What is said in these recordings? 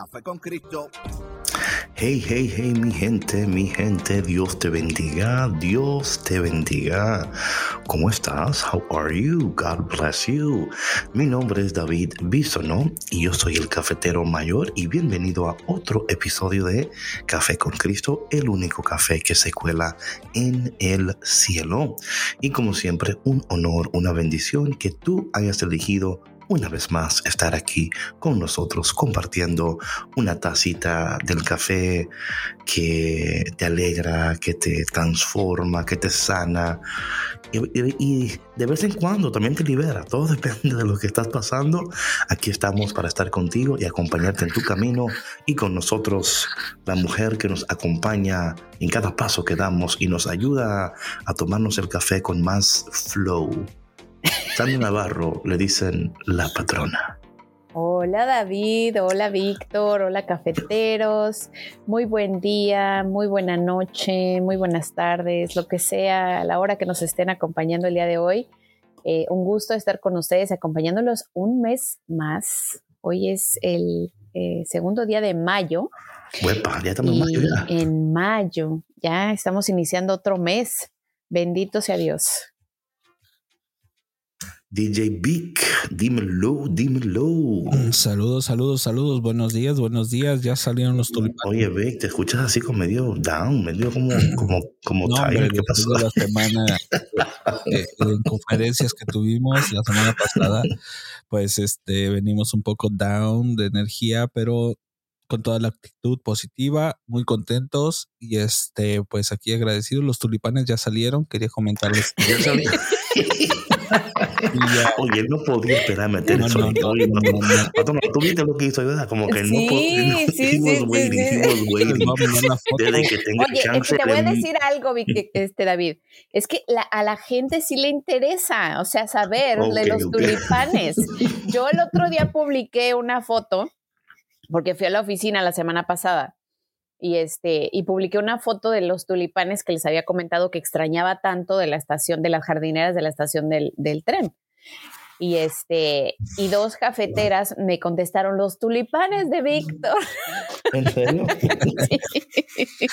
Café con Cristo. Hey, hey, hey, mi gente, mi gente, Dios te bendiga, Dios te bendiga. ¿Cómo estás? How are you? God bless you. Mi nombre es David Bisono y yo soy el cafetero mayor y bienvenido a otro episodio de Café con Cristo, el único café que se cuela en el cielo. Y como siempre, un honor, una bendición que tú hayas elegido una vez más estar aquí con nosotros compartiendo una tacita del café que te alegra, que te transforma, que te sana y, de vez en cuando también te libera. Todo depende de lo que estás pasando. Aquí estamos para estar contigo y acompañarte en tu camino y con nosotros la mujer que nos acompaña en cada paso que damos y nos ayuda a tomarnos el café con más flow. Sandy Navarro le dicen la patrona. Hola David, hola Víctor, hola cafeteros, muy buen día, muy buena noche, muy buenas tardes, lo que sea, a la hora que nos estén acompañando el día de hoy. Eh, un gusto estar con ustedes acompañándolos un mes más. Hoy es el eh, segundo día de mayo. ya estamos en mayo ya. En mayo, ya estamos iniciando otro mes. Bendito sea Dios. DJ Vic, dímelo, dímelo. Mm, saludos, saludos, saludos, buenos días, buenos días. Ya salieron los tulipanes. Oye, Vic, te escuchas así como medio down, medio como, como, como no, tired. ¿Qué pasó? la semana, eh, en conferencias que tuvimos la semana pasada, pues este, venimos un poco down de energía, pero con toda la actitud positiva, muy contentos y este, pues aquí agradecidos. Los tulipanes ya salieron, quería comentarles. Ya salieron. Oye, él no podía esperar a meter no, eso. No, no, no, Tú viste lo que hizo, ¿verdad? Como que sí, no podía. Sí, sí, sí, waiting, sí, sí. waiting. Desde que tenga Oye, chance. te voy a decir algo, este, David. Es que la, a la gente sí le interesa, o sea, saber Okay, de los okay. tulipanes. Yo el otro día publiqué una foto, porque fui a la oficina la semana pasada y este y publiqué una foto de los tulipanes que les había comentado que extrañaba tanto de la estación de las jardineras de la estación del, del tren y este y dos cafeteras me contestaron los tulipanes de Víctor ¿En serio? Sí.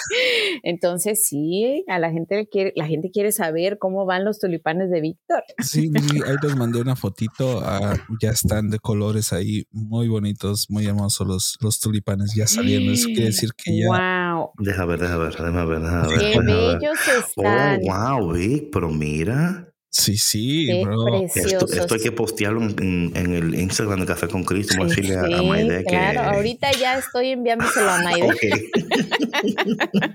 entonces sí a la gente le quiere la gente quiere saber cómo van los tulipanes de Víctor Sí, ahí les mandé una fotito. ah, ya están de colores ahí, muy bonitos, muy hermosos los, los tulipanes. Ya salieron. Eso quiere decir que ya. wow Deja ver, deja ver, déjame ver, déjame ver. qué bellos están Oh, wow, Vic, pero mira. Sí, sí, bro. Esto, esto hay que postearlo en, en- en el Instagram de Café con Cristo. Vamos a Sí, decirle a, a Maide que. claro, ahorita ya estoy enviándoselo a Maide. Ok.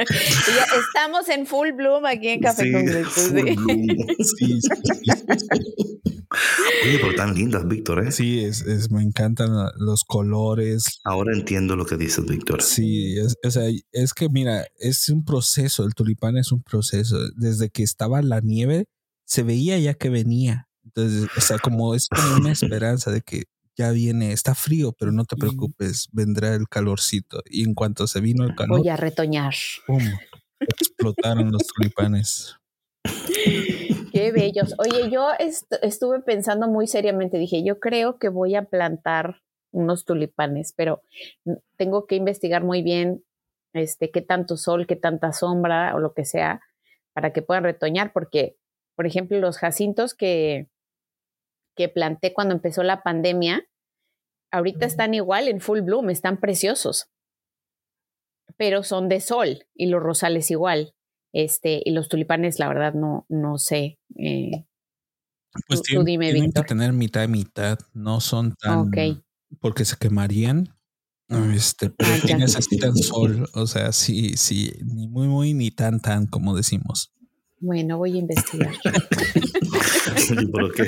Y ya estamos en full bloom aquí en Café Sí, con Cristo. full sí. bloom. Sí, sí, sí, sí. Oye, pero tan lindas, Víctor, ¿eh? Sí, es, es- me encantan los colores. Ahora entiendo lo que dices, Víctor. Sí, es, o sea, es que mira, es un proceso, el tulipán es un proceso. Desde que estaba la nieve, se veía ya que venía. Entonces, o sea, como es como una esperanza de que ya viene, está frío, pero no te preocupes, vendrá el calorcito. Y en cuanto se vino el calor, Voy a retoñar. ¡pum! explotaron los tulipanes. Qué bellos. Oye, yo est- estuve pensando muy seriamente, dije, yo creo que voy a plantar unos tulipanes, pero tengo que investigar muy bien este qué tanto sol, qué tanta sombra o lo que sea para que puedan retoñar, porque, por ejemplo, los jacintos que, que planté cuando empezó la pandemia, ahorita están igual en full bloom, están preciosos, pero son de sol y los rosales igual. Este, y los tulipanes, la verdad, no, no sé. eh, Pues Tú- tú tienen, dime, tienen Víctor. que tener mitad y mitad, no son tan, porque se quemarían. Este, pero Ah, necesitan sol, o sea, sí, sí, ni muy, muy, ni tan, tan, como decimos. Bueno, voy a investigar. ¿Pero qué?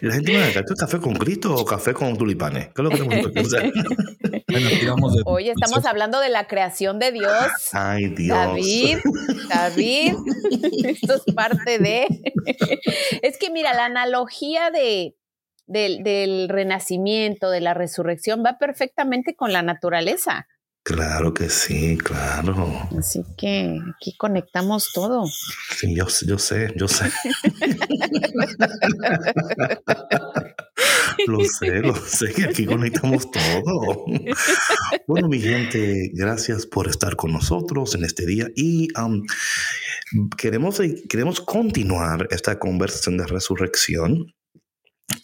La gente me dice, ¿esto es café con Cristo o café con tulipanes? ¿Qué es lo que Bueno, de. Oye, estamos hablando de la creación de Dios. ay, Dios. David, David, esto es parte de... Es que mira, la analogía de, del, del renacimiento, de la resurrección, va perfectamente con la naturaleza. Claro que sí, claro. Así que aquí conectamos todo. Sí, yo, yo sé, yo sé. lo sé, lo sé, que aquí conectamos todo. Bueno, mi gente, gracias por estar con nosotros en este día y um, queremos, queremos continuar esta conversación de resurrección.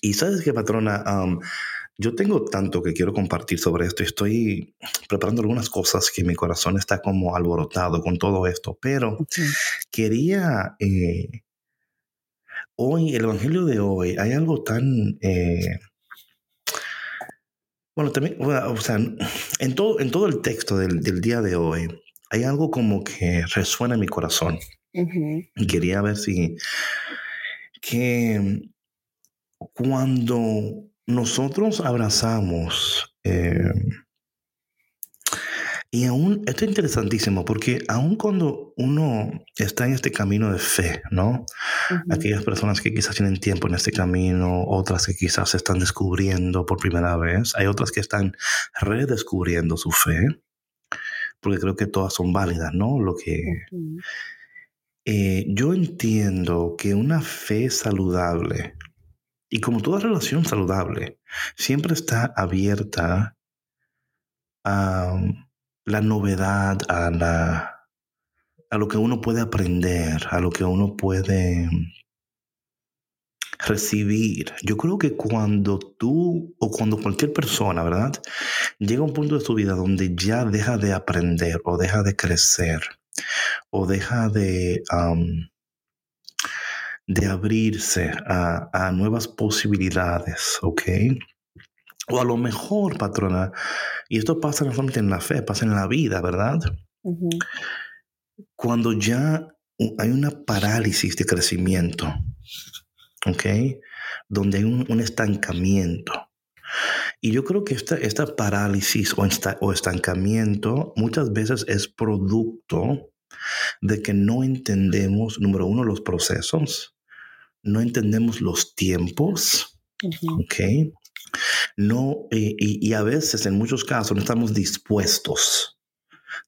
Y sabes qué, patrona, Um, yo tengo tanto que quiero compartir sobre esto. Estoy preparando algunas cosas que mi corazón está como alborotado con todo esto, pero quería eh, hoy, el Evangelio de hoy, hay algo tan... eh, bueno, también, o sea, en todo, en todo el texto del, del día de hoy, hay algo como que resuena en mi corazón. Y quería ver si que cuando nosotros abrazamos eh, y aún esto es interesantísimo porque aún cuando uno está en este camino de fe, ¿no? Aquellas personas que quizás tienen tiempo en este camino, otras que quizás se están descubriendo por primera vez, hay otras que están redescubriendo su fe, porque creo que todas son válidas, ¿no? Lo que eh, yo entiendo que una fe saludable, y como toda relación saludable, siempre está abierta a um, la novedad, a, la, lo que uno puede aprender, a lo que uno puede recibir. Yo creo que cuando tú o cuando cualquier persona, ¿verdad? Llega a un punto de su vida donde ya deja de aprender o deja de crecer o deja de, um, de abrirse a, a nuevas posibilidades, ¿ok? O a lo mejor, patrona, y esto pasa no solamente en la fe, pasa en la vida, ¿verdad? Cuando ya hay una parálisis de crecimiento, ¿ok? Donde hay un, un estancamiento. Y yo creo que esta, esta parálisis o, esta- o estancamiento muchas veces es producto de que no entendemos, número uno, los procesos, no entendemos los tiempos. ¿ok? No, eh, y, y a veces, en muchos casos, no estamos dispuestos,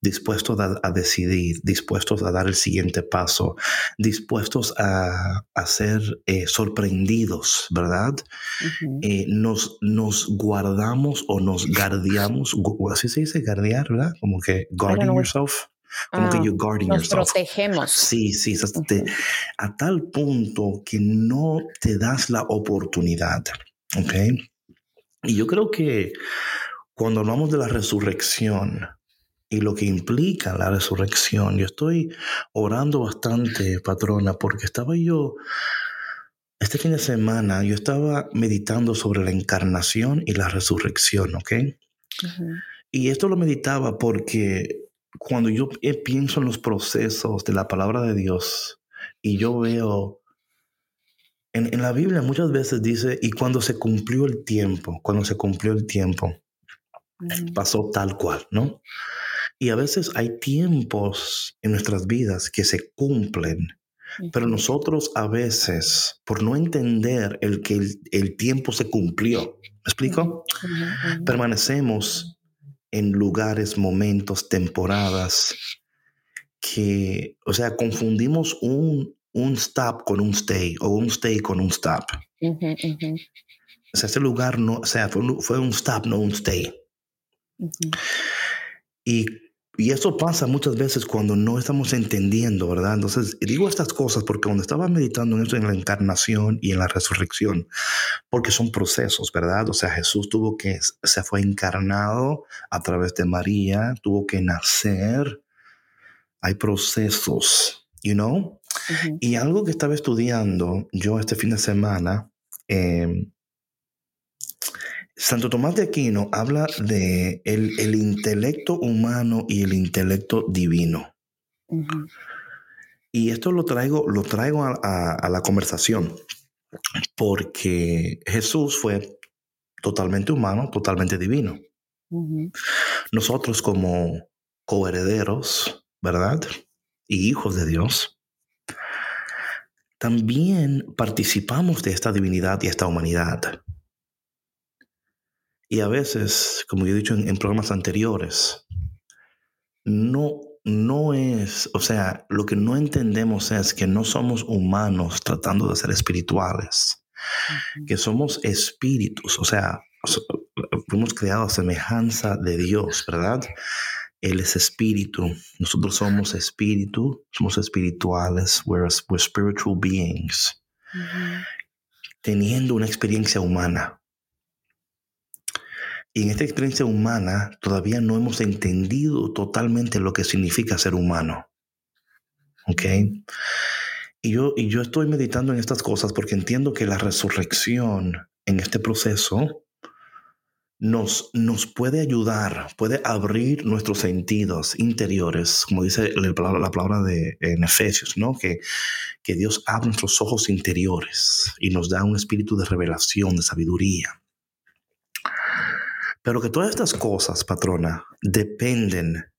dispuestos a, a decidir, dispuestos a dar el siguiente paso, dispuestos a, a ser eh, sorprendidos, ¿verdad? Eh, nos, nos guardamos o nos guardiamos, gu- así se dice, guardiar, ¿verdad? Como que guarding yourself, como Ah, que you guarding Nos yourself. protegemos. Sí, sí, te- a tal punto que no te das la oportunidad, ¿ok? Y yo creo que cuando hablamos de la resurrección y lo que implica la resurrección, yo estoy orando bastante, patrona, porque estaba yo, este fin de semana, yo estaba meditando sobre la encarnación y la resurrección, ¿ok? Ujú. Y esto lo meditaba porque cuando yo eh, pienso en los procesos de la palabra de Dios y yo veo, en, en la Biblia muchas veces dice, y cuando se cumplió el tiempo, cuando se cumplió el tiempo, Ujú. pasó tal cual, ¿no? Y a veces hay tiempos en nuestras vidas que se cumplen, pero Ujú. nosotros a veces, por no entender el que el, el tiempo se cumplió, ¿me explico? Permanecemos en lugares, momentos, temporadas que, o sea, confundimos un, un stop con un stay o un stay con un stop. Ujú. Ujú. O sea, ese lugar no, o sea, fue un, fue un stop, no un stay. Ujú. Y, y eso pasa muchas veces cuando no estamos entendiendo, ¿verdad? Entonces, digo estas cosas porque cuando estaba meditando en esto, en la encarnación y en la resurrección, porque son procesos, ¿verdad? O sea, Jesús tuvo que, se fue encarnado a través de María, tuvo que nacer. Hay procesos, you know? Y algo que estaba estudiando yo este fin de semana, eh, Santo Tomás de Aquino habla de el, intelecto humano y el intelecto divino. Y esto lo traigo, lo traigo a, la conversación porque Jesús fue totalmente humano, totalmente divino. Nosotros como coherederos, ¿verdad? Y hijos de Dios, también participamos de esta divinidad y esta humanidad. Y a veces, como yo he dicho en, programas anteriores, no, no es, o sea, lo que no entendemos es que no somos humanos tratando de ser espirituales, que somos espíritus, o sea, fuimos creados a semejanza de Dios, ¿verdad? Él es espíritu, nosotros somos espíritu, somos espirituales, we're, spiritual beings, teniendo una experiencia humana. Y en esta experiencia humana todavía no hemos entendido totalmente lo que significa ser humano. ¿Ok? Y yo, y yo estoy meditando en estas cosas porque entiendo que la resurrección en este proceso nos, nos puede ayudar, puede abrir nuestros sentidos interiores, como dice la palabra, de, en Efesios, ¿no? Que, que Dios abre nuestros ojos interiores y nos da un espíritu de revelación, de sabiduría. Pero que todas estas cosas, patrona, dependen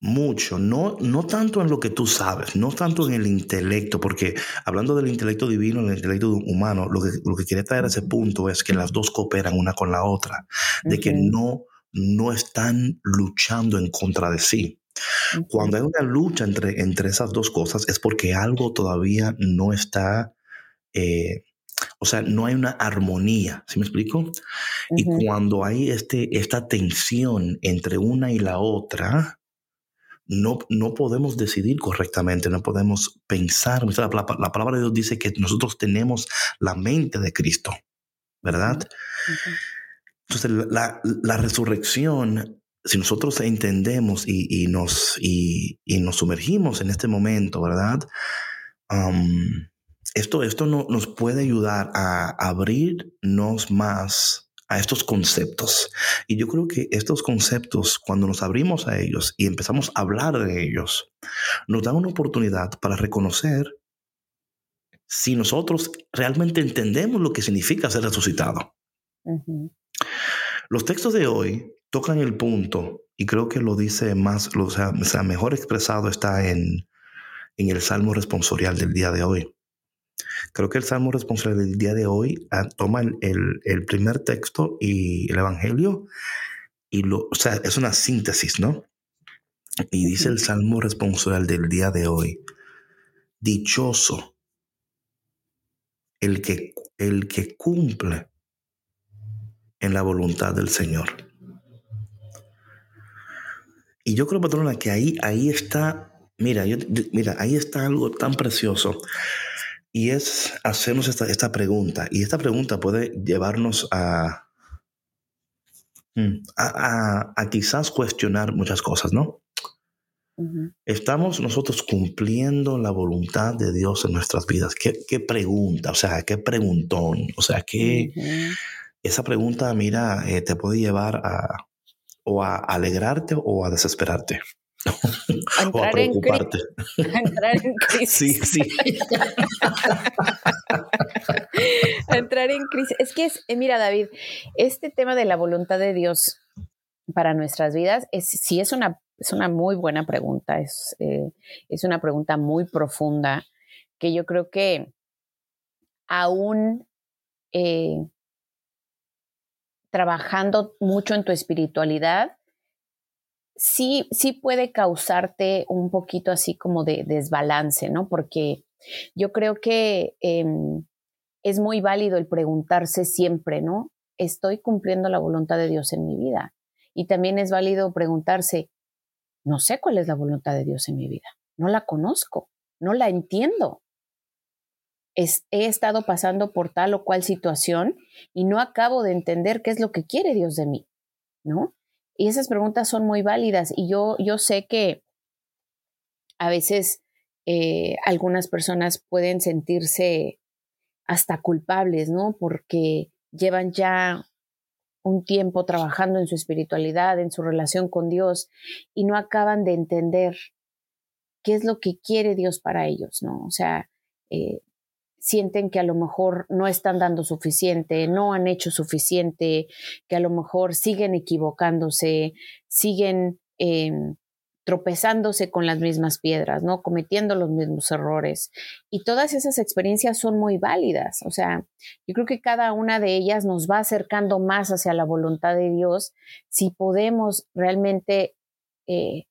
mucho, no, no tanto en lo que tú sabes, no tanto en el intelecto, porque hablando del intelecto divino, el intelecto humano, lo que, lo que quiere traer a ese punto es que las dos cooperan una con la otra, de que no, no están luchando en contra de sí. Cuando hay una lucha entre, entre esas dos cosas es porque algo todavía no está eh, o sea, no hay una armonía, ¿sí me explico? Y cuando hay este, esta tensión entre una y la otra, no, no podemos decidir correctamente, no podemos pensar. La, la, palabra de Dios dice que nosotros tenemos la mente de Cristo, ¿verdad? Entonces, la, la, resurrección, si nosotros entendemos y, y nos, y, y, nos sumergimos en este momento, ¿verdad? Esto, esto no, nos puede ayudar a abrirnos más a estos conceptos. Y yo creo que estos conceptos, cuando nos abrimos a ellos y empezamos a hablar de ellos, nos dan una oportunidad para reconocer si nosotros realmente entendemos lo que significa ser resucitado. Los textos de hoy tocan el punto, y creo que lo dice más, o sea, mejor expresado está en, en el Salmo responsorial del día de hoy. Creo que el Salmo responsable del día de hoy ah, toma el, el, primer texto y el Evangelio y lo, o sea, es una síntesis, ¿no? Y dice el Salmo responsable del día de hoy, dichoso el que, el que cumple en la voluntad del Señor. Y yo creo, patrona, que ahí, ahí está, mira, mira, ahí está algo tan precioso. Y es hacernos esta, esta pregunta. Y esta pregunta puede llevarnos a, mm, a, a, quizás cuestionar muchas cosas, ¿no? ¿Estamos nosotros cumpliendo la voluntad de Dios en nuestras vidas? ¿Qué, qué pregunta? O sea, ¿qué preguntón? O sea, ¿qué... Esa pregunta, mira, eh, te puede llevar a o a alegrarte o a desesperarte. o a preocuparte. entrar en crisis. Sí, sí. entrar en crisis. Es que es, eh, mira, David, este tema de la voluntad de Dios para nuestras vidas es, sí es una, es una muy buena pregunta, es, eh, es una pregunta muy profunda que yo creo que aún eh, trabajando mucho en tu espiritualidad, sí, sí puede causarte un poquito así como de desbalance, ¿no? Porque yo creo que em, es muy válido el preguntarse siempre, ¿no? ¿Estoy cumpliendo la voluntad de Dios en mi vida? Y también es válido preguntarse, no sé cuál es la voluntad de Dios en mi vida, no la conozco, no la entiendo. he estado pasando por tal o cual situación y no acabo de entender qué es lo que quiere Dios de mí, ¿no? Y esas preguntas son muy válidas y yo, yo sé que a veces eh, algunas personas pueden sentirse hasta culpables, ¿no? Porque llevan ya un tiempo trabajando en su espiritualidad, en su relación con Dios, y no acaban de entender qué es lo que quiere Dios para ellos, ¿no? O sea, eh, sienten que a lo mejor no están dando suficiente, no han hecho suficiente, que a lo mejor siguen equivocándose, siguen em, tropezándose con las mismas piedras, ¿no? Cometiendo los mismos errores. Y todas esas experiencias son muy válidas. O sea, yo creo que cada una de ellas nos va acercando más hacia la voluntad de Dios si podemos realmente eh,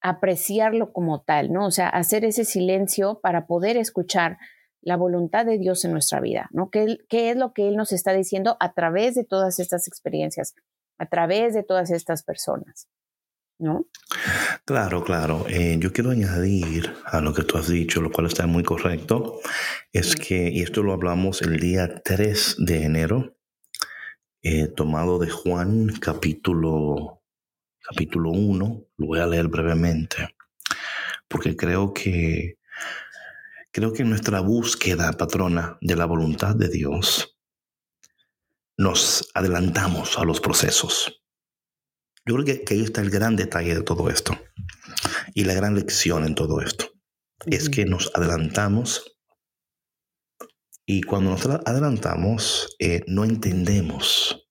apreciarlo como tal, ¿no? O sea, hacer ese silencio para poder escuchar la voluntad de Dios en nuestra vida, ¿no? ¿Qué, ¿Qué, es lo que Él nos está diciendo a través de todas estas experiencias, a través de todas estas personas? ¿no? Claro, claro. Eh, yo quiero añadir a lo que tú has dicho, lo cual está muy correcto, es que, y esto lo hablamos el día 3 de enero, eh, tomado de Juan capítulo, capítulo 1, lo voy a leer brevemente, porque creo que, creo que nuestra búsqueda, patrona, de la voluntad de Dios, nos adelantamos a los procesos. Yo creo que, ahí está el gran detalle de todo esto y la gran lección en todo esto. Es que nos adelantamos y cuando nos adelantamos eh, no entendemos.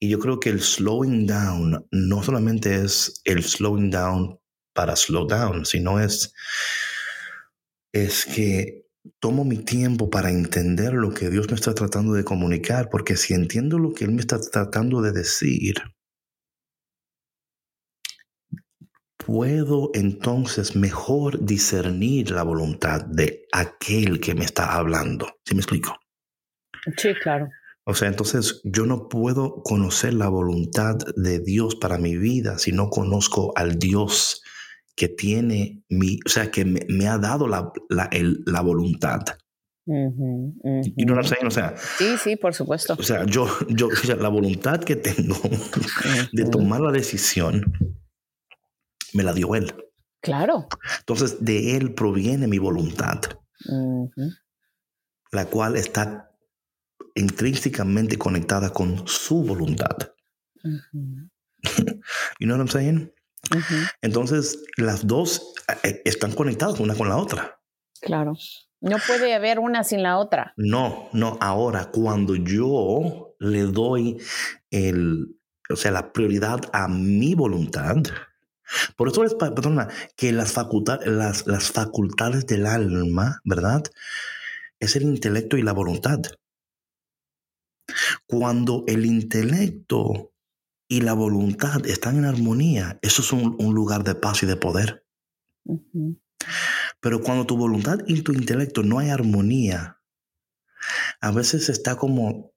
Y yo creo que el slowing down no solamente es el slowing down para slow down, sino es, es que tomo mi tiempo para entender lo que Dios me está tratando de comunicar, porque si entiendo lo que Él me está tratando de decir, puedo entonces mejor discernir la voluntad de aquel que me está hablando. ¿Sí me explico? Sí, claro. O sea, entonces yo no puedo conocer la voluntad de Dios para mi vida si no conozco al Dios que tiene mi, o sea, que me, ha dado la, la, voluntad. ¿Y no O sea, sí, sí, por supuesto. O sea, yo, yo, la voluntad que tengo de tomar la decisión me la dio Él. Claro. Entonces, de Él proviene mi voluntad, la cual está intrínsecamente conectada con su voluntad. you know what I'm saying? Entonces, las dos eh, están conectadas una con la otra. Claro. No puede haber una sin la otra. No, no. Ahora, cuando yo le doy el, o sea, la prioridad a mi voluntad, por eso es, perdona, que las, las, las facultades del alma, ¿verdad? Es el intelecto y la voluntad. Cuando el intelecto y la voluntad están en armonía, eso es un, lugar de paz y de poder. Pero cuando tu voluntad y tu intelecto no hay armonía, a veces está como,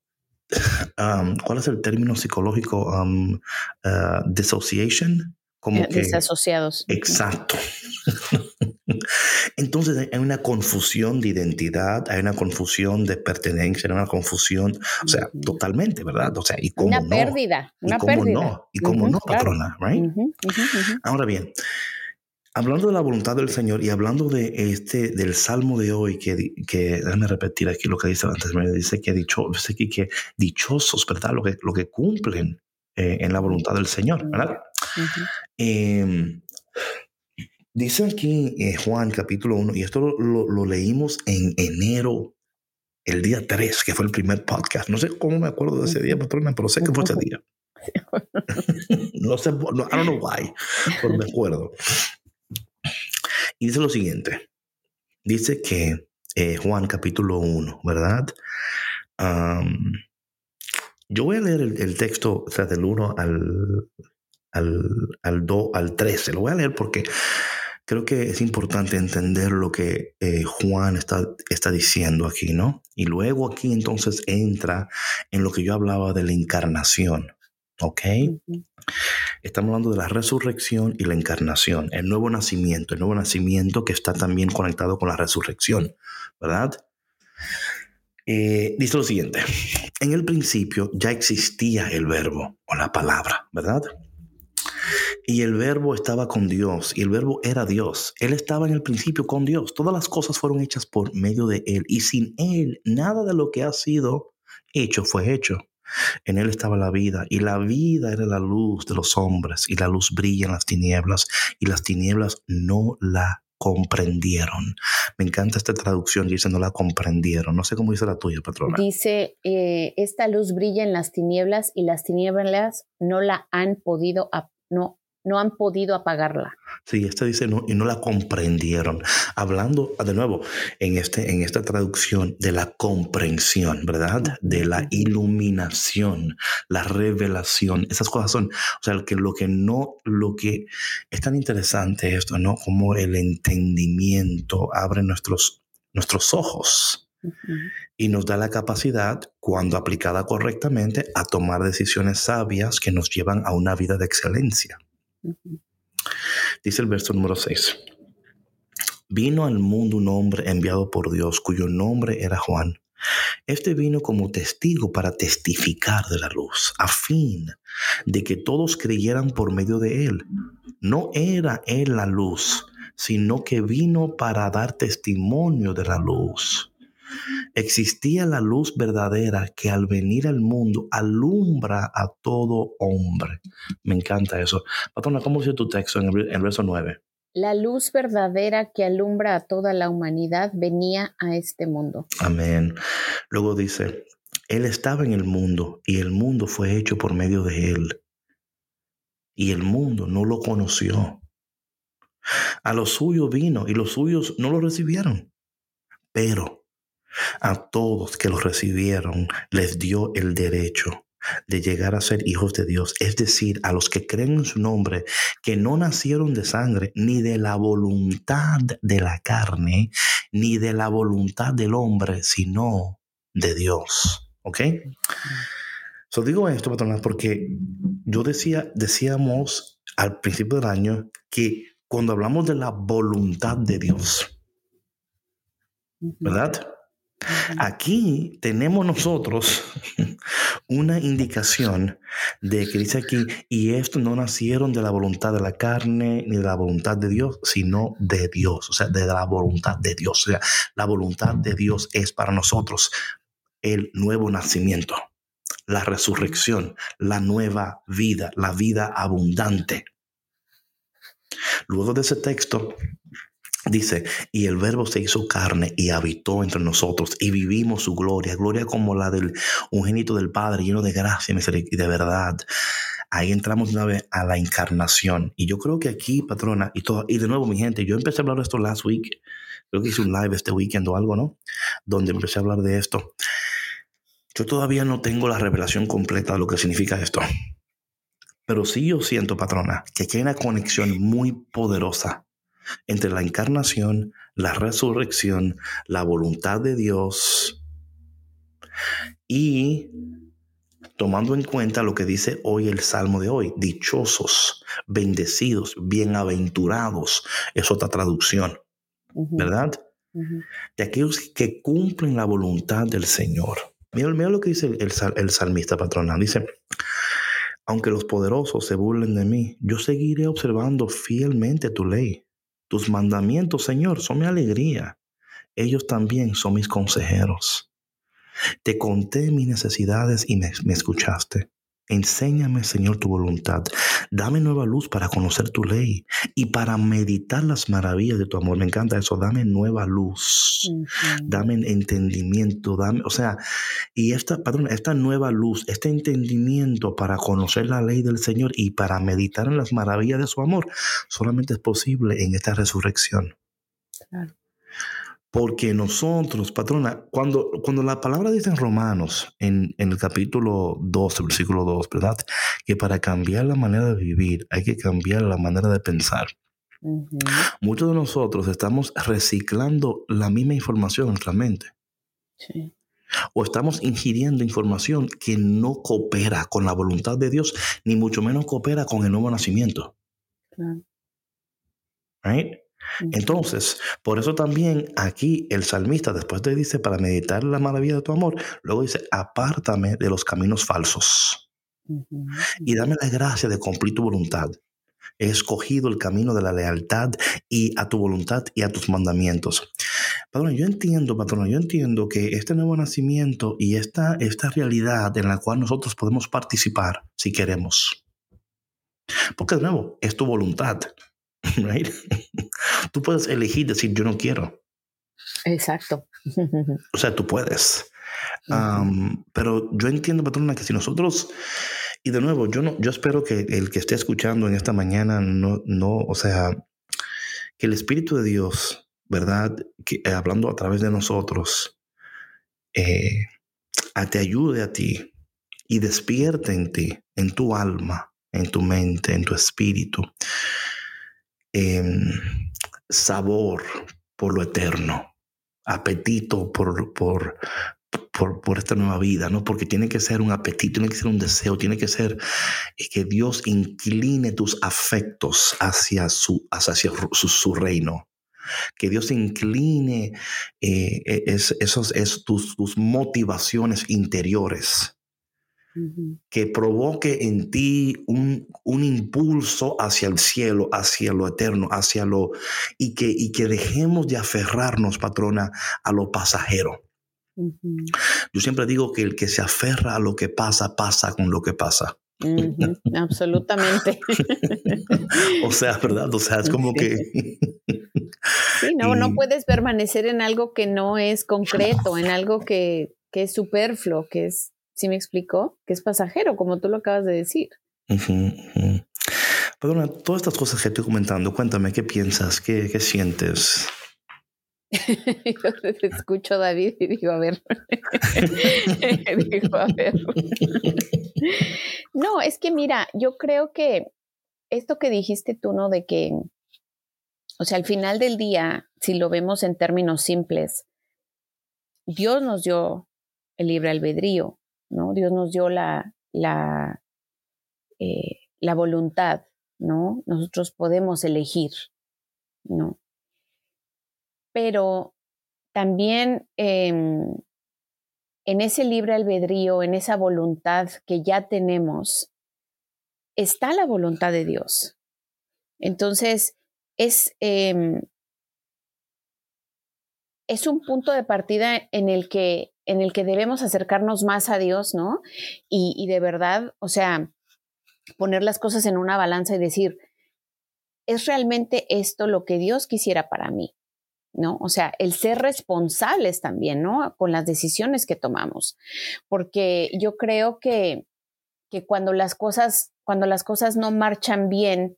um, ¿cuál es el término psicológico? Um, uh, dissociation como eh, que, desasociados. Exacto. Entonces hay una confusión de identidad, hay una confusión de pertenencia, hay una confusión, o sea, totalmente, ¿verdad? O sea, y cómo una no. pérdida, una y cómo pérdida. no, y cómo no, patrona, right? Ahora bien, hablando de la voluntad del Señor y hablando de este, del salmo de hoy, que, que déjame repetir aquí lo que dice antes, me dice que, dicho, dice aquí que dichosos, ¿verdad? Lo que, lo que cumplen eh, en la voluntad del Señor, ¿verdad? Em, dice aquí eh, Juan capítulo 1, y esto lo, leímos en enero, el día 3, que fue el primer podcast. No sé cómo me acuerdo de ese día, patrona, pero sé que fue ese día. no sé, no, I don't know why, pero me acuerdo. Y dice lo siguiente. Dice que eh, Juan capítulo 1, ¿verdad? yo voy a leer el, texto o sea, del 1 al, al, al, al 13. Lo voy a leer porque creo que es importante entender lo que eh, Juan está, está diciendo aquí, ¿no? Y luego aquí entonces entra en lo que yo hablaba de la encarnación, ¿ok? Estamos hablando de la resurrección y la encarnación, el nuevo nacimiento, el nuevo nacimiento que está también conectado con la resurrección, ¿verdad? Eh, dice lo siguiente, en el principio ya existía el verbo o la palabra, ¿verdad? Y el verbo estaba con Dios y el verbo era Dios. Él estaba en el principio con Dios. Todas las cosas fueron hechas por medio de Él y sin Él nada de lo que ha sido hecho fue hecho. En él estaba la vida y la vida era la luz de los hombres y la luz brilla en las tinieblas y las tinieblas no la comprendieron. Me encanta esta traducción, dice no la comprendieron. No sé cómo dice la tuya, patrona. Dice, eh, esta luz brilla en las tinieblas y las tinieblas no la han podido, no no han podido apagarla. Sí, esta dice no, y no la comprendieron. Hablando de nuevo en, este, en esta traducción de la comprensión, ¿verdad? De la iluminación, la revelación. Esas cosas son, o sea, que lo que no, lo que es tan interesante esto, ¿no? Como el entendimiento abre nuestros, nuestros ojos. Y nos da la capacidad, cuando aplicada correctamente, a tomar decisiones sabias que nos llevan a una vida de excelencia. Dice el verso número 6. Vino al mundo un hombre enviado por Dios cuyo nombre era Juan. Este vino como testigo para testificar de la luz, a fin de que todos creyeran por medio de él. No era él la luz, sino que vino para dar testimonio de la luz. Existía la luz verdadera que al venir al mundo alumbra a todo hombre. Me encanta eso. Patrona, ¿cómo dice tu texto en el, verso 9? La luz verdadera que alumbra a toda la humanidad venía a este mundo. Amén. Luego dice, Él estaba en el mundo y el mundo fue hecho por medio de Él. Y el mundo no lo conoció. A los suyos vino y los suyos no lo recibieron. Pero a todos que los recibieron les dio el derecho de llegar a ser hijos de Dios, es decir, a los que creen en su nombre, que no nacieron de sangre, ni de la voluntad de la carne, ni de la voluntad del hombre, sino de Dios. ¿Ok? So digo esto, patrona, porque yo decía, decíamos al principio del año que cuando hablamos de la voluntad de Dios, ¿verdad? Aquí tenemos nosotros una indicación de que dice aquí, y estos no nacieron de la voluntad de la carne ni de la voluntad de Dios, sino de Dios, o sea, de la voluntad de Dios. O sea, la voluntad de Dios es para nosotros el nuevo nacimiento, la resurrección, la nueva vida, la vida abundante. Luego de ese texto, Dice, y el verbo se hizo carne y habitó entre nosotros y vivimos su gloria, gloria como la del ungenito del Padre, lleno de gracia y de verdad. Ahí entramos una vez a la encarnación. Y yo creo que aquí, patrona, y todo, y de nuevo, mi gente, yo empecé a hablar de esto last week, creo que hice un live este weekend o algo, ¿no? Donde empecé a hablar de esto. Yo todavía no tengo la revelación completa de lo que significa esto. Pero sí yo siento, patrona, que aquí hay una conexión muy poderosa entre la encarnación, la resurrección, la voluntad de Dios y tomando en cuenta lo que dice hoy el Salmo de hoy, dichosos, bendecidos, bienaventurados, es otra traducción, ¿verdad? De aquellos que cumplen la voluntad del Señor. Mira, lo que dice el, el salmista patrona. Dice, aunque los poderosos se burlen de mí, yo seguiré observando fielmente tu ley. Tus mandamientos, Señor, son mi alegría. Ellos también son mis consejeros. Te conté mis necesidades y me, escuchaste. Enséñame, Señor, tu voluntad. Dame nueva luz para conocer tu ley y para meditar las maravillas de tu amor. Me encanta eso. Dame nueva luz. Dame entendimiento. Dame, o sea, y esta, perdón, esta nueva luz, este entendimiento para conocer la ley del Señor y para meditar en las maravillas de su amor, solamente es posible en esta resurrección. Claro. Porque nosotros, patrona, cuando, cuando la palabra dice en Romanos, en, el capítulo 2, versículo 2, ¿verdad? Que para cambiar la manera de vivir hay que cambiar la manera de pensar. Muchos de nosotros estamos reciclando la misma información en nuestra mente. Sí. O estamos ingiriendo información que no coopera con la voluntad de Dios, ni mucho menos coopera con el nuevo nacimiento. Claro. Right? Entonces, por eso también aquí el salmista después de dice, para meditar la maravilla de tu amor, luego dice, apártame de los caminos falsos y dame la gracia de cumplir tu voluntad. He escogido el camino de la lealtad y a tu voluntad y a tus mandamientos. Patrona, yo entiendo, patrona, yo entiendo que este nuevo nacimiento y esta, esta realidad en la cual nosotros podemos participar si queremos. Porque de nuevo, es tu voluntad. Right? Tú puedes elegir decir yo no quiero. Exacto. O sea, tú puedes. Um, pero yo entiendo, patrona, que si nosotros, y de nuevo, yo no, yo espero que el que esté escuchando en esta mañana no, no, o sea, que el Espíritu de Dios, ¿verdad? Que, eh, hablando a través de nosotros, eh, a, te ayude a ti y despierte en ti, en tu alma, en tu mente, en tu espíritu, em, sabor por lo eterno, apetito por, por, por, por, esta nueva vida, ¿no? Porque tiene que ser un apetito, tiene que ser un deseo, tiene que ser eh, que Dios incline tus afectos hacia su, hacia su, su reino. Que Dios incline eh, e, es, esos, es tus, tus motivaciones interiores que provoque en ti un, un, impulso hacia el cielo, hacia lo eterno, hacia lo... Y que, y que dejemos de aferrarnos, patrona, a lo pasajero. Yo siempre digo que el que se aferra a lo que pasa, pasa con lo que pasa. Absolutamente. o sea, ¿verdad? O sea, es como que... sí, no, no puedes permanecer en algo que no es concreto, en algo que, que es superfluo, que es ¿Sí me explicó? Que es pasajero, como tú lo acabas de decir. Perdona, todas estas cosas que estoy comentando, cuéntame, ¿qué piensas? ¿Qué, qué sientes? Yo te escucho, David, y digo, a ver. digo, a ver. no, es que mira, yo creo que esto que dijiste tú, ¿no? De que, o sea, al final del día, si lo vemos en términos simples, Dios nos dio el libre albedrío. ¿No? Dios nos dio la, la, eh, la voluntad, ¿no? Nosotros podemos elegir, ¿no? Pero también em, en ese libre albedrío, en esa voluntad que ya tenemos, está la voluntad de Dios. Entonces, es, em, es un punto de partida en el que en el que debemos acercarnos más a Dios, ¿no? Y, de verdad, o sea, poner las cosas en una balanza y decir, ¿es realmente esto lo que Dios quisiera para mí? ¿No? O sea, el ser responsables también, ¿no? Con las decisiones que tomamos. Porque yo creo que, que cuando las cosas, cuando las cosas no marchan bien,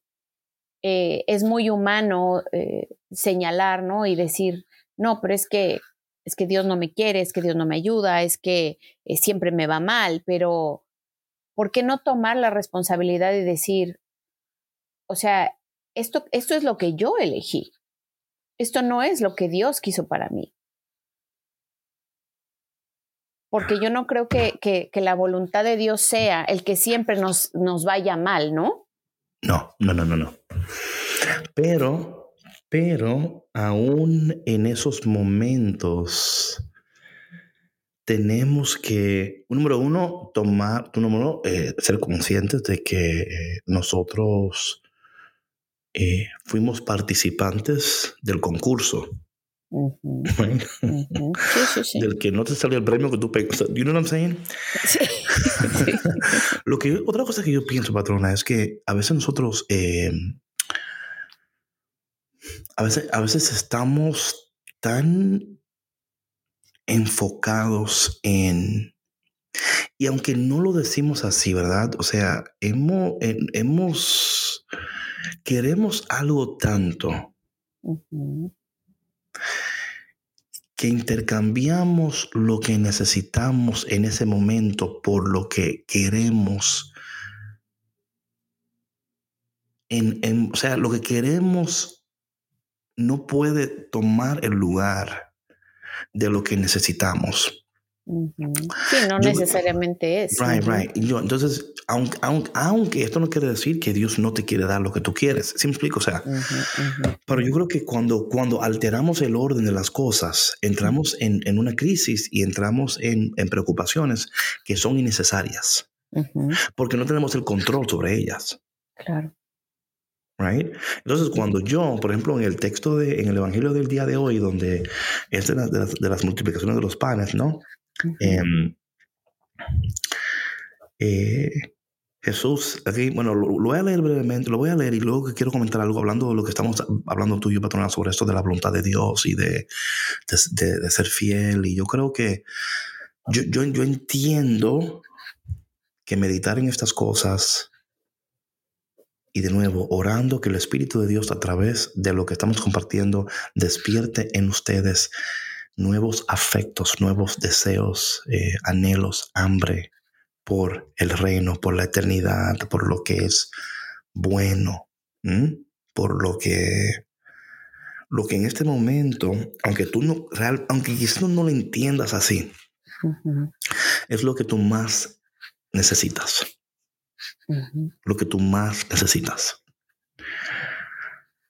eh, es muy humano eh, señalar, ¿no? Y decir, no, pero es que es que Dios no me quiere, es que Dios no me ayuda, es que eh, siempre me va mal, pero ¿por qué no tomar la responsabilidad de decir, o sea, esto, esto es lo que yo elegí, esto no es lo que Dios quiso para mí? Porque yo no creo que, que, que la voluntad de Dios sea el que siempre nos, nos vaya mal, ¿no? No, no, no, no, no. Pero pero aún en esos momentos tenemos que, número uno, tomar, número eh, ser conscientes de que eh, nosotros eh, fuimos participantes del concurso. Del que no te salió el premio que tú pegas. you know what I'm saying? Sí. Lo que, otra cosa que yo pienso, patrona, es que a veces nosotros a veces, a veces estamos tan enfocados en... Y aunque no lo decimos así, ¿verdad? O sea, hemos, hemos queremos algo tanto que intercambiamos lo que necesitamos en ese momento por lo que queremos. En, o sea, lo que queremos no puede tomar el lugar de lo que necesitamos. Sí, no necesariamente es. Right, right. entonces, aunque, aunque, esto no quiere decir que Dios no te quiere dar lo que tú quieres, ¿sí me explico? O sea, pero yo creo que cuando, cuando alteramos el orden de las cosas, entramos en, en una crisis y entramos en, en preocupaciones que son innecesarias, porque no tenemos el control sobre ellas. Claro. Right? Entonces, cuando yo, por ejemplo, en el texto de, en el Evangelio del día de hoy, donde es de, las, multiplicaciones de los panes, ¿no? Em, eh, Jesús, aquí, bueno, lo, voy a leer brevemente, lo voy a leer y luego quiero comentar algo hablando de lo que estamos hablando tú y yo, patrona, sobre esto de la voluntad de Dios y de, de, ser fiel. Y yo creo que yo, yo, yo entiendo que meditar en estas cosas y de nuevo, orando que el Espíritu de Dios a través de lo que estamos compartiendo despierte en ustedes nuevos afectos, nuevos deseos, eh, anhelos, hambre por el reino, por la eternidad, por lo que es bueno, por lo que lo que en este momento, aunque tú no real, aunque quizás no lo entiendas así, es lo que tú más necesitas lo que tú más necesitas.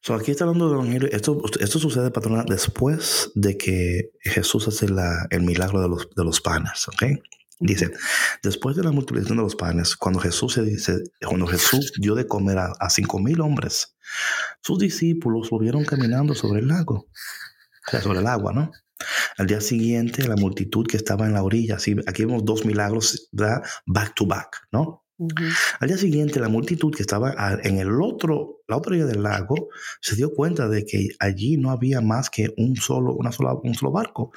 So, aquí está hablando del Evangelio. Esto, esto sucede, patrona, después de que Jesús hace la, el milagro de los, de los panes. ¿ok? Dice, después de la multiplicación de los panes, cuando Jesús, se dice, cuando Jesús dio de comer a, cinco mil hombres, sus discípulos volvieron caminando sobre el lago, o sea, sobre el agua, ¿no? Al día siguiente, la multitud que estaba en la orilla, así, aquí vemos dos milagros, back to back, ¿no? Al día siguiente, la multitud que estaba en el otro, la otra orilla del lago se dio cuenta de que allí no había más que un solo, una sola, un solo barco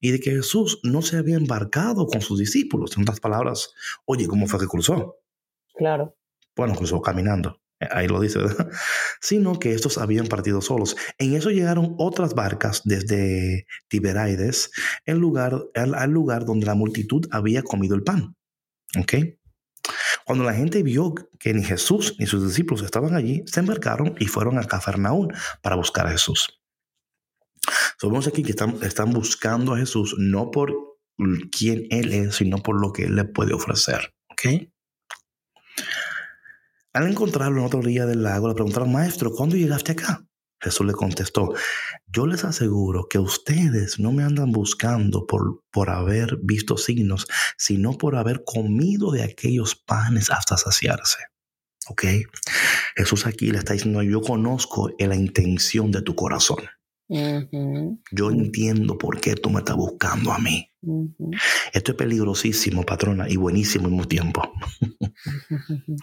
y de que Jesús no se había embarcado con sus discípulos. En otras palabras, oye, ¿cómo fue que cruzó? Claro. Bueno, cruzó caminando. Eh, ahí lo dice, ¿verdad? Sino que estos habían partido solos. En eso llegaron otras barcas desde Tiberaides, el lugar, al lugar donde la multitud había comido el pan. ¿Ok? Cuando la gente vio que ni Jesús ni sus discípulos estaban allí, se embarcaron y fueron a Cafarnaún para buscar a Jesús. Somos aquí que están, buscando a Jesús no por quién Él es, sino por lo que Él le puede ofrecer. ¿Ok? Al encontrarlo en otro día del lago, le preguntaron, maestro, ¿cuándo llegaste acá? Jesús le contestó, yo les aseguro que ustedes no me andan buscando por, por haber visto signos, sino por haber comido de aquellos panes hasta saciarse. ¿Ok? Jesús aquí le está diciendo, yo conozco la intención de tu corazón. Yo entiendo por qué tú me estás buscando a mí. Esto es peligrosísimo, patrona, y buenísimo al mismo tiempo.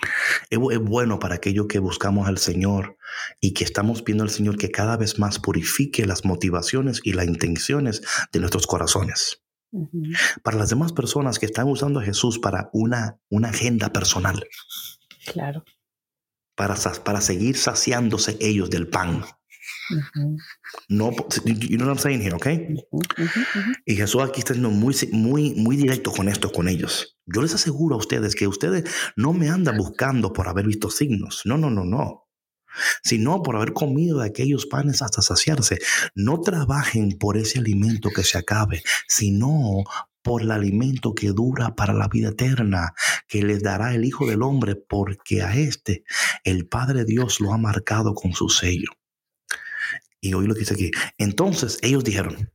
es, bueno para aquellos que buscamos al Señor y que estamos viendo al Señor que cada vez más purifique las motivaciones y las intenciones de nuestros corazones. Para las demás personas que están usando a Jesús para una, una agenda personal. Claro. Para, para seguir saciándose ellos del pan. No, you know what I'm saying here, okay? Y Jesús aquí está siendo muy, muy, muy directo con esto, con ellos. Yo les aseguro a ustedes que ustedes no me andan buscando por haber visto signos. No, no, no, no. Sino por haber comido de aquellos panes hasta saciarse. No trabajen por ese alimento que se acabe, sino por el alimento que dura para la vida eterna, que les dará el Hijo del Hombre, porque a este el Padre Dios lo ha marcado con su sello. Y hoy lo que dice aquí. Entonces ellos dijeron,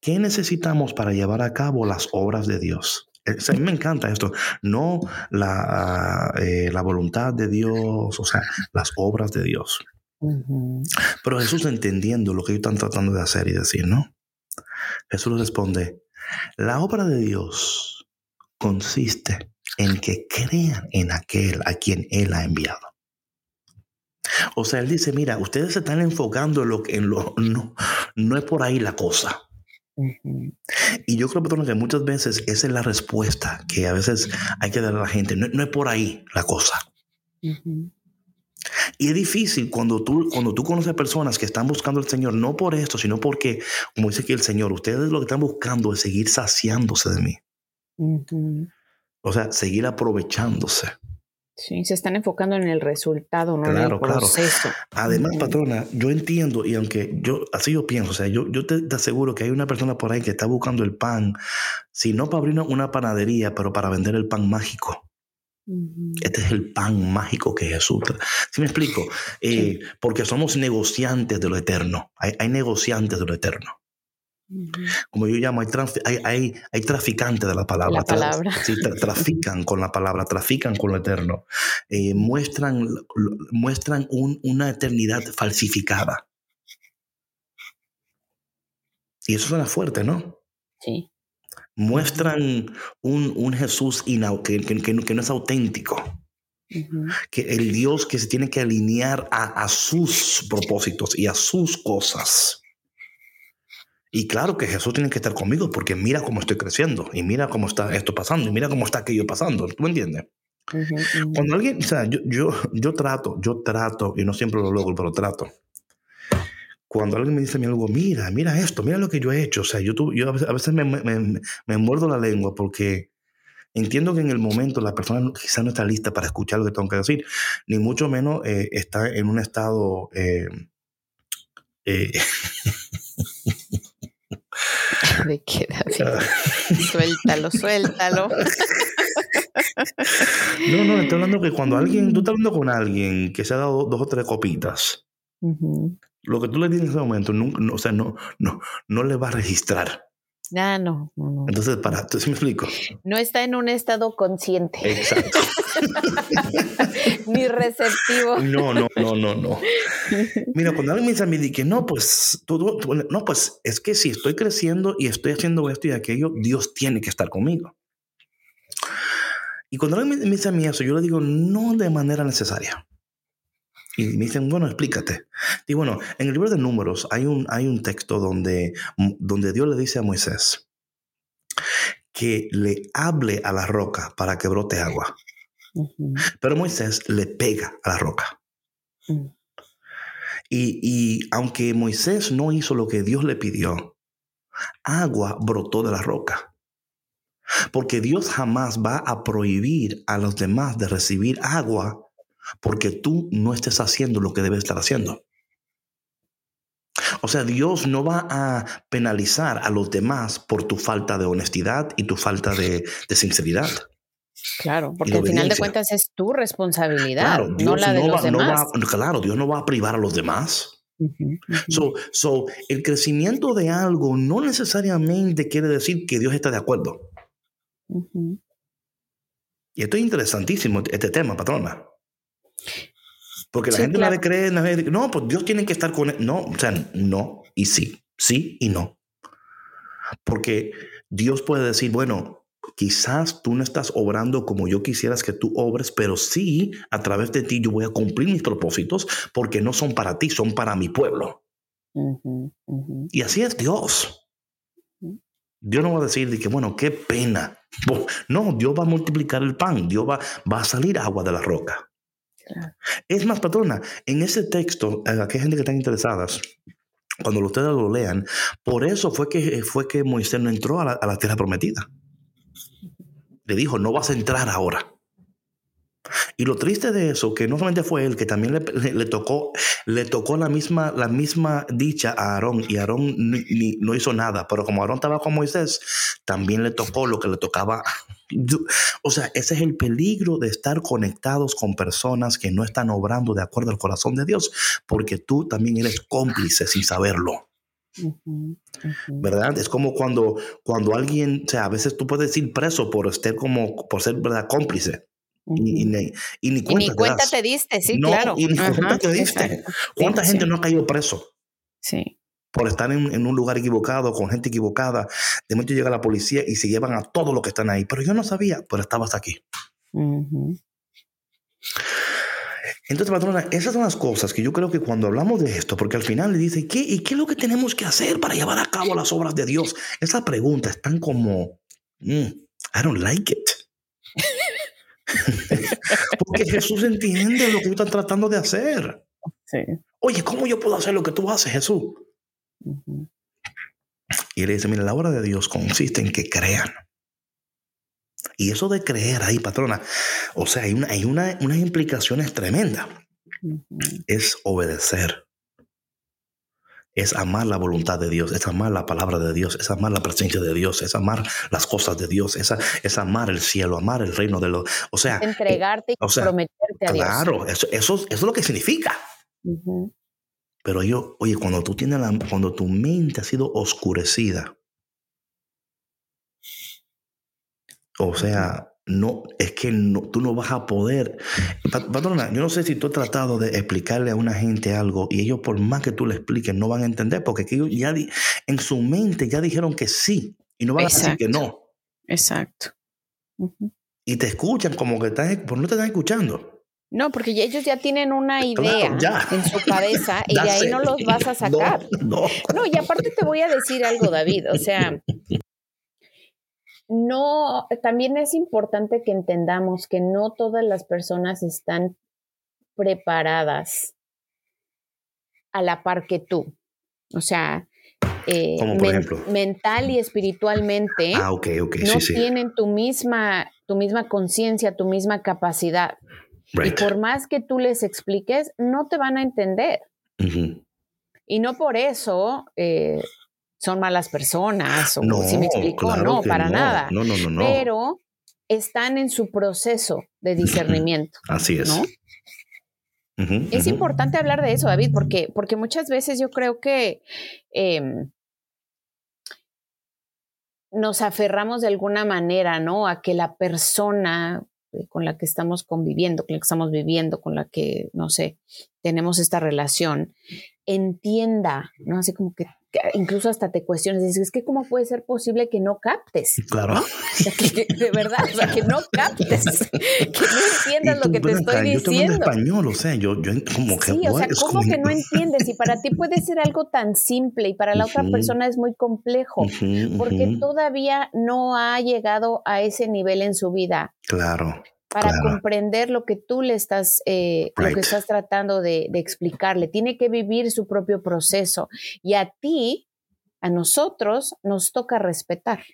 ¿qué necesitamos para llevar a cabo las obras de Dios? a mí me encanta esto, no la, eh, la, voluntad de Dios, o sea, las obras de Dios. Pero Jesús entendiendo lo que ellos están tratando de hacer y decir, ¿no? Jesús responde, la obra de Dios consiste en que crean en aquel a quien Él ha enviado. O sea, él dice, mira, ustedes se están enfocando en lo que en lo, no, no es por ahí la cosa. Y yo creo, que muchas veces esa es la respuesta que a veces hay que dar a la gente. No, es por ahí la cosa. Y es difícil cuando tú, cuando tú conoces a personas que están buscando al Señor, no por esto, sino porque, como dice aquí el Señor, ustedes lo que están buscando es seguir saciándose de mí. O sea, seguir aprovechándose. Sí, se están enfocando en el resultado, no en el proceso. Además, patrona, yo entiendo, y aunque yo, así yo pienso, o sea, yo, yo te, aseguro que hay una persona por ahí que está buscando el pan, si no para abrir una panadería, pero para vender el pan mágico. Este es el pan mágico que Jesús. ¿Sí me explico? Eh, porque somos negociantes de lo eterno. Hay, hay negociantes de lo eterno. Como yo llamo, hay, hay, hay, hay traficantes de la palabra. La palabra. Sí, trafican con la palabra, trafican con lo eterno. Eh, muestran muestran un, una eternidad falsificada. Y eso suena fuerte, ¿no? Sí. Muestran un, un Jesús que, que, que, no es auténtico. Que el Dios que se tiene que alinear a, a sus propósitos y a sus cosas. Y claro que Jesús tiene que estar conmigo porque mira cómo estoy creciendo y mira cómo está esto pasando y mira cómo está aquello pasando. ¿Tú me entiendes? Cuando alguien, o sea, yo, yo, yo trato, yo trato, y no siempre lo logro, pero trato. Cuando alguien me dice a mí algo, mira, mira esto, mira lo que yo he hecho. O sea, yo, yo a veces, me, me, me, muerdo la lengua porque entiendo que en el momento la persona quizá no está lista para escuchar lo que tengo que decir, ni mucho menos eh, está en un estado... Eh, eh, ¿De qué, suéltalo, suéltalo. No, no, estoy hablando que cuando alguien, tú estás hablando con alguien que se ha dado dos o tres copitas, lo que tú le dices en ese momento, no, o sea, no, no, no le va a registrar. Ah, no, no, Entonces, para, ¿tú me explico? No está en un estado consciente. Exacto. Ni receptivo. No, no, no, no, no. Mira, cuando alguien me dice a mí, que no, pues, no, pues, es que si estoy creciendo y estoy haciendo esto y aquello, Dios tiene que estar conmigo. Y cuando alguien me dice a mí eso, yo le digo, no de manera necesaria. Y me dicen, bueno, explícate. Y bueno, en el libro de números hay un, hay un texto donde, donde Dios le dice a Moisés que le hable a la roca para que brote agua. Pero Moisés le pega a la roca. Mm. y, y aunque Moisés no hizo lo que Dios le pidió, agua brotó de la roca. Porque Dios jamás va a prohibir a los demás de recibir agua porque tú no estés haciendo lo que debes estar haciendo. O sea, Dios no va a penalizar a los demás por tu falta de honestidad y tu falta de, sinceridad. Claro, porque al final de cuentas es tu responsabilidad, no la de los demás. claro, Dios no va a privar a los demás. So, el crecimiento de algo no necesariamente quiere decir que Dios está de acuerdo. Y esto es interesantísimo, este tema, patrona. Porque la gente no le cree, no, pues Dios tiene que estar con él. No, o sea, no y sí, sí y no. Porque Dios puede decir, bueno, quizás tú no estás obrando como yo quisieras que tú obres, pero sí, a través de ti yo voy a cumplir mis propósitos porque no son para ti, son para mi pueblo. Y así es Dios. Dios no va a decir que, bueno, qué pena. No, Dios va a multiplicar el pan, Dios va, va a salir agua de la roca. Es más, patrona, en ese texto, a hay gente que están interesadas, cuando ustedes lo lean, por eso fue que, fue que Moisés no entró a la tierra prometida. Le dijo, no vas a entrar ahora. Y lo triste de eso, que no solamente fue él, que también le, tocó, le tocó la misma, la misma dicha a Aarón, y Aarón ni, no hizo nada, pero como Aarón estaba con Moisés, también le tocó lo que le tocaba. O sea, ese es el peligro de estar conectados con personas que no están obrando de acuerdo al corazón de Dios, porque tú también eres cómplice sin saberlo. ¿Verdad? Es como cuando, cuando alguien, o sea, a veces tú puedes ir preso por ser como, por ser, ¿verdad? Cómplice. Y, ni, cuenta, te, diste, sí, claro. Y ni cuenta te diste. ¿Cuánta gente no ha caído preso? Sí. Por estar en, un lugar equivocado, con gente equivocada. De momento llega la policía y se llevan a todos los que están ahí. Pero yo no sabía, pero estabas aquí. Entonces, patrona, esas son las cosas que yo creo que cuando hablamos de esto, porque al final le dice, ¿qué, ¿y qué es lo que tenemos que hacer para llevar a cabo las obras de Dios? Esa pregunta es tan como, mm, I don't like it. Porque Jesús entiende lo que tú estás tratando de hacer. Oye, ¿cómo yo puedo hacer lo que tú haces, Jesús? Y él dice, mira, la obra de Dios consiste en que crean. Y eso de creer ahí, patrona, o sea, hay, una, hay una, unas implicaciones tremendas. Es obedecer es amar la voluntad de Dios, es amar la palabra de Dios, es amar la presencia de Dios, es amar las cosas de Dios, es, es amar el cielo, amar el reino de los... O sea... Entregarte y prometerte a Dios. Claro, eso, eso, es lo que significa. Pero yo, oye, cuando tú tienes la, cuando tu mente ha sido oscurecida, o sea, no, es que no, tú no vas a poder. Patrona, yo no sé si tú has tratado de explicarle a una gente algo y ellos, por más que tú le expliques, no van a entender porque ellos ya en su mente ya dijeron que sí y no van a decir que no. Exacto. Y te escuchan como que están, pues no te están escuchando. No, porque ellos ya tienen una idea en su cabeza y de ahí no los vas a sacar. No, no. y aparte te voy a decir algo, David. O sea, no, también es importante que entendamos que no todas las personas están preparadas a la par que tú. O sea, eh, mental y espiritualmente ah, no tienen tu misma, tu misma conciencia, tu misma capacidad. Y por más que tú les expliques, no te van a entender. Y no por eso eh, son malas personas, o no, si me explico, no, para nada. No, no, no, Pero están en su proceso de discernimiento. Así es. es importante hablar de eso, David, porque, porque muchas veces yo creo que em, nos aferramos de alguna manera, ¿no? A que la persona con la que estamos conviviendo, con la que estamos viviendo, con la que, no sé, tenemos esta relación, entienda, ¿no? Así como que incluso hasta te cuestiones, dices, es que cómo puede ser posible que no captes. Claro. de verdad, o sea, que no captes, que no entiendas lo que te estoy diciendo. Yo español, o sea, yo, yo como que... Sí, o sea, ¿cómo que no entiendes? Y para ti puede ser algo tan simple y para la otra persona es muy complejo, porque todavía no ha llegado a ese nivel en su vida. Claro para comprender lo que tú le estás, eh, lo que estás tratando de, explicarle. Tiene que vivir su propio proceso. Y a ti, a nosotros, nos toca respetar.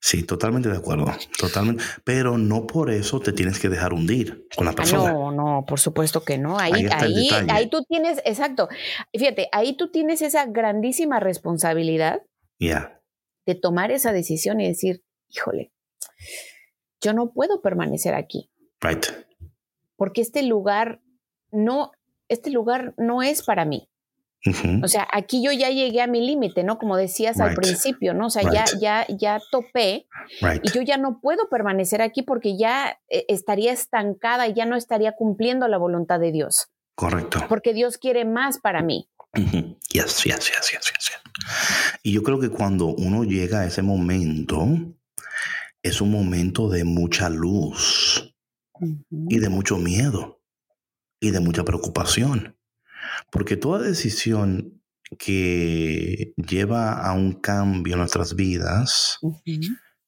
Sí, totalmente de acuerdo, totalmente. Pero no por eso te tienes que dejar hundir con la ah, persona. no, no, por supuesto que no. Ahí, ahí, ahí, tú tienes, exacto. Fíjate, ahí tú tienes esa grandísima responsabilidad de tomar esa decisión y decir, híjole, yo no puedo permanecer aquí. Right. Porque este lugar no, este lugar no es para mí. O sea, aquí yo ya llegué a mi límite, ¿no? Como decías al principio, ¿no? O sea, ya, ya, ya topé y yo ya no puedo permanecer aquí porque ya eh, estaría estancada y ya no estaría cumpliendo la voluntad de Dios. Correcto. Porque Dios quiere más para mí. Yes, yes, yes, yes, yes. Y yo creo que cuando uno llega a ese momento, es un momento de mucha luz y de mucho miedo y de mucha preocupación. Porque toda decisión que lleva a un cambio en nuestras vidas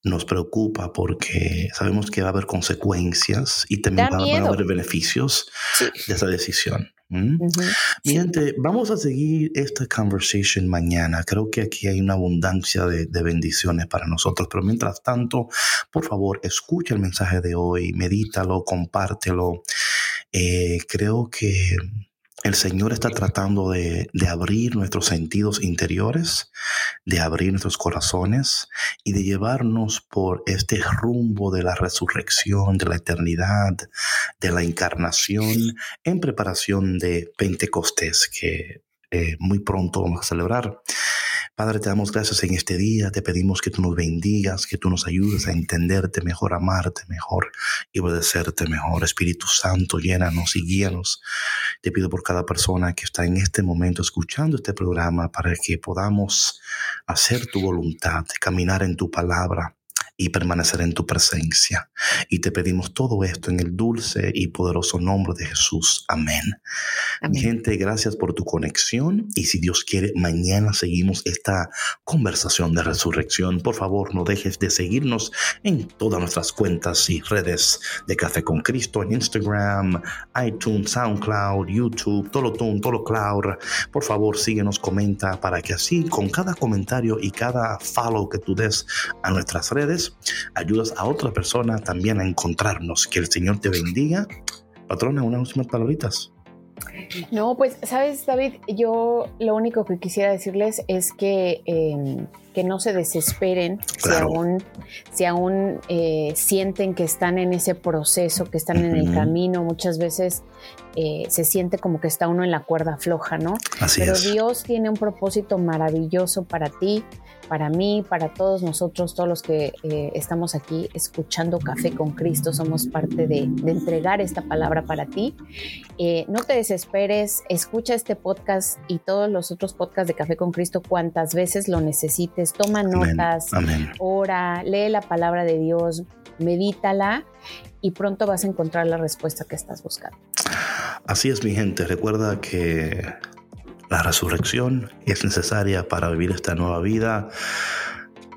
nos preocupa porque sabemos que va a haber consecuencias y también va, a haber beneficios de esa decisión. ¿Mm? Mi gente, vamos a seguir esta conversation mañana. Creo que aquí hay una abundancia de, de, bendiciones para nosotros. Pero mientras tanto, por favor, escucha el mensaje de hoy, medítalo, compártelo. Eh, creo que el Señor está tratando de, abrir nuestros sentidos interiores, de abrir nuestros corazones y de llevarnos por este rumbo de la resurrección, de la eternidad, de la encarnación, en preparación de Pentecostés, que eh, muy pronto vamos a celebrar. Padre, te damos gracias en este día, te pedimos que tú nos bendigas, que tú nos ayudes a entenderte mejor, amarte mejor y obedecerte mejor. Espíritu Santo, llénanos y guíanos. Te pido por cada persona que está en este momento escuchando este programa para que podamos hacer tu voluntad, caminar en tu palabra y permanecer en tu presencia. Y te pedimos todo esto en el dulce y poderoso nombre de Jesús. Amén. Gente, gracias por tu conexión y si Dios quiere, mañana seguimos esta conversación de resurrección. Por favor, no dejes de seguirnos en todas nuestras cuentas y redes de Café con Cristo, en Instagram, iTunes, SoundCloud, YouTube, todo todo cloud. Por favor, síguenos, comenta para que así con cada comentario y cada follow que tú des a nuestras redes, ayudas a otra persona también a encontrarnos. Que el Señor te bendiga. Patrona, unas últimas palabritas. No, pues, sabes, David, yo lo único que quisiera decirles es que em, que no se desesperen si aún, si aún eh, sienten que están en ese proceso, que están en el camino. Muchas veces eh, se siente como que está uno en la cuerda floja, ¿no? Pero Dios tiene un propósito maravilloso para ti para mí, para todos nosotros, todos los que eh, estamos aquí escuchando Café con Cristo, somos parte de, entregar esta palabra para ti. Eh, no te desesperes, escucha este podcast y todos los otros podcasts de Café con Cristo cuantas veces lo necesites. Toma notas, ora, lee la palabra de Dios, medítala y pronto vas a encontrar la respuesta que estás buscando. Así es, mi gente. Recuerda que la resurrección es necesaria para vivir esta nueva vida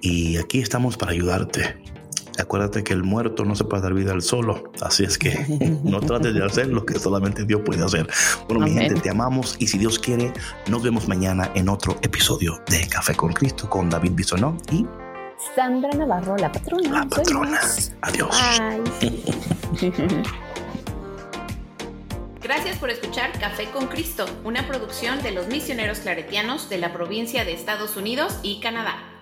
y aquí estamos para ayudarte. Acuérdate que el muerto no se puede dar vida al solo, así es que no trates de hacer lo que solamente Dios puede hacer. Bueno, mi gente, te amamos y si Dios quiere, nos vemos mañana en otro episodio de Café con Cristo con David Bisonó y Sandra Navarro, la patrona. La patrona. Adiós. Gracias por escuchar Café con Cristo, una producción de los misioneros claretianos de la provincia de Estados Unidos y Canadá.